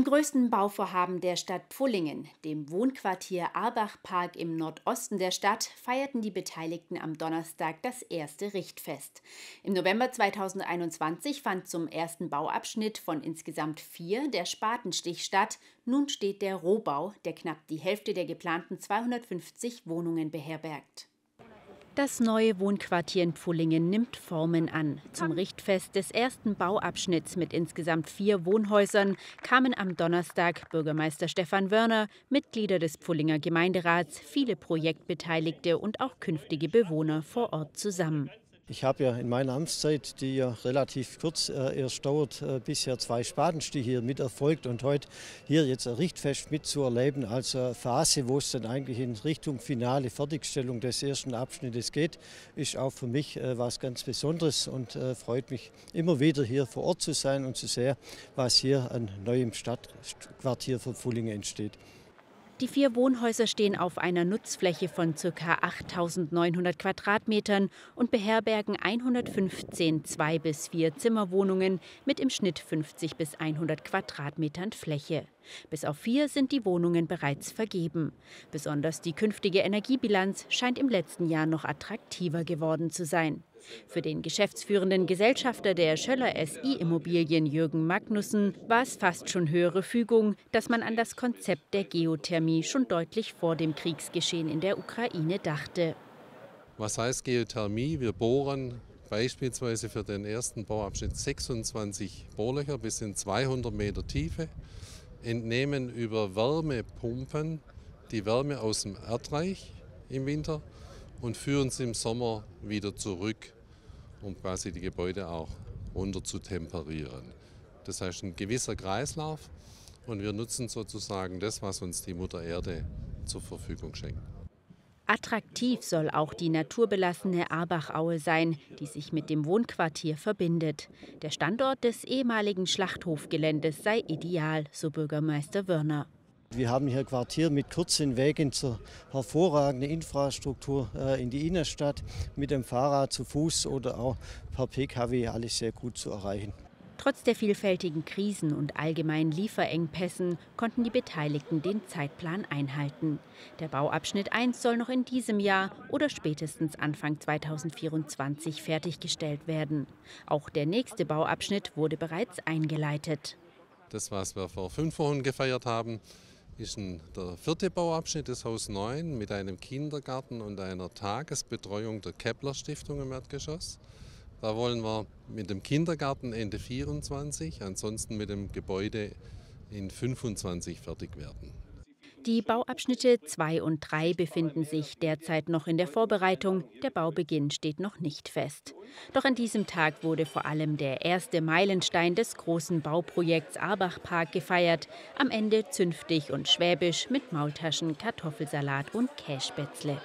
Im größten Bauvorhaben der Stadt Pfullingen, dem Wohnquartier Arbach-Park im Nordosten der Stadt, feierten die Beteiligten am Donnerstag das erste Richtfest. Im November 2021 fand zum ersten Bauabschnitt von insgesamt vier der Spatenstich statt. Nun steht der Rohbau, der knapp die Hälfte der geplanten 250 Wohnungen beherbergt. Das neue Wohnquartier in Pfullingen nimmt Formen an. Zum Richtfest des ersten Bauabschnitts mit insgesamt vier Wohnhäusern kamen am Donnerstag Bürgermeister Stefan Wörner, Mitglieder des Pfullinger Gemeinderats, viele Projektbeteiligte und auch künftige Bewohner vor Ort zusammen. Ich habe ja in meiner Amtszeit, die ja relativ kurz äh, erst dauert, äh, bisher zwei Spatenstiche hier mit erfolgt und heute hier jetzt ein Richtfest mitzuerleben als eine Phase, wo es dann eigentlich in Richtung finale Fertigstellung des ersten Abschnittes geht, ist auch für mich äh, was ganz Besonderes und äh, freut mich immer wieder hier vor Ort zu sein und zu sehen, was hier an neuem Stadtquartier für Fullinge entsteht. Die vier Wohnhäuser stehen auf einer Nutzfläche von ca. 8.900 Quadratmetern und beherbergen 115 Zwei- bis Vier-Zimmerwohnungen mit im Schnitt 50 bis 100 Quadratmetern Fläche. Bis auf vier sind die Wohnungen bereits vergeben. Besonders die künftige Energiebilanz scheint im letzten Jahr noch attraktiver geworden zu sein. Für den geschäftsführenden Gesellschafter der Schöller SI Immobilien Jürgen Magnussen war es fast schon höhere Fügung, dass man an das Konzept der Geothermie schon deutlich vor dem Kriegsgeschehen in der Ukraine dachte. Was heißt Geothermie? Wir bohren beispielsweise für den ersten Bauabschnitt 26 Bohrlöcher bis in 200 Meter Tiefe entnehmen über Wärmepumpen die Wärme aus dem Erdreich im Winter und führen sie im Sommer wieder zurück, um quasi die Gebäude auch runter zu temperieren. Das heißt ein gewisser Kreislauf und wir nutzen sozusagen das, was uns die Mutter Erde zur Verfügung schenkt. Attraktiv soll auch die naturbelassene Arbachaue sein, die sich mit dem Wohnquartier verbindet. Der Standort des ehemaligen Schlachthofgeländes sei ideal, so Bürgermeister Wörner. Wir haben hier Quartier mit kurzen Wegen zur hervorragenden Infrastruktur äh, in die Innenstadt, mit dem Fahrrad zu Fuß oder auch per Pkw alles sehr gut zu erreichen. Trotz der vielfältigen Krisen und allgemeinen Lieferengpässen konnten die Beteiligten den Zeitplan einhalten. Der Bauabschnitt 1 soll noch in diesem Jahr oder spätestens Anfang 2024 fertiggestellt werden. Auch der nächste Bauabschnitt wurde bereits eingeleitet. Das, was wir vor fünf Wochen gefeiert haben, ist der vierte Bauabschnitt des Haus 9 mit einem Kindergarten und einer Tagesbetreuung der Kepler Stiftung im Erdgeschoss. Da wollen wir mit dem Kindergarten Ende 24, ansonsten mit dem Gebäude in 25 fertig werden. Die Bauabschnitte 2 und 3 befinden sich derzeit noch in der Vorbereitung. Der Baubeginn steht noch nicht fest. Doch an diesem Tag wurde vor allem der erste Meilenstein des großen Bauprojekts Arbach-Park gefeiert. Am Ende zünftig und schwäbisch mit Maultaschen, Kartoffelsalat und Kässpätzle.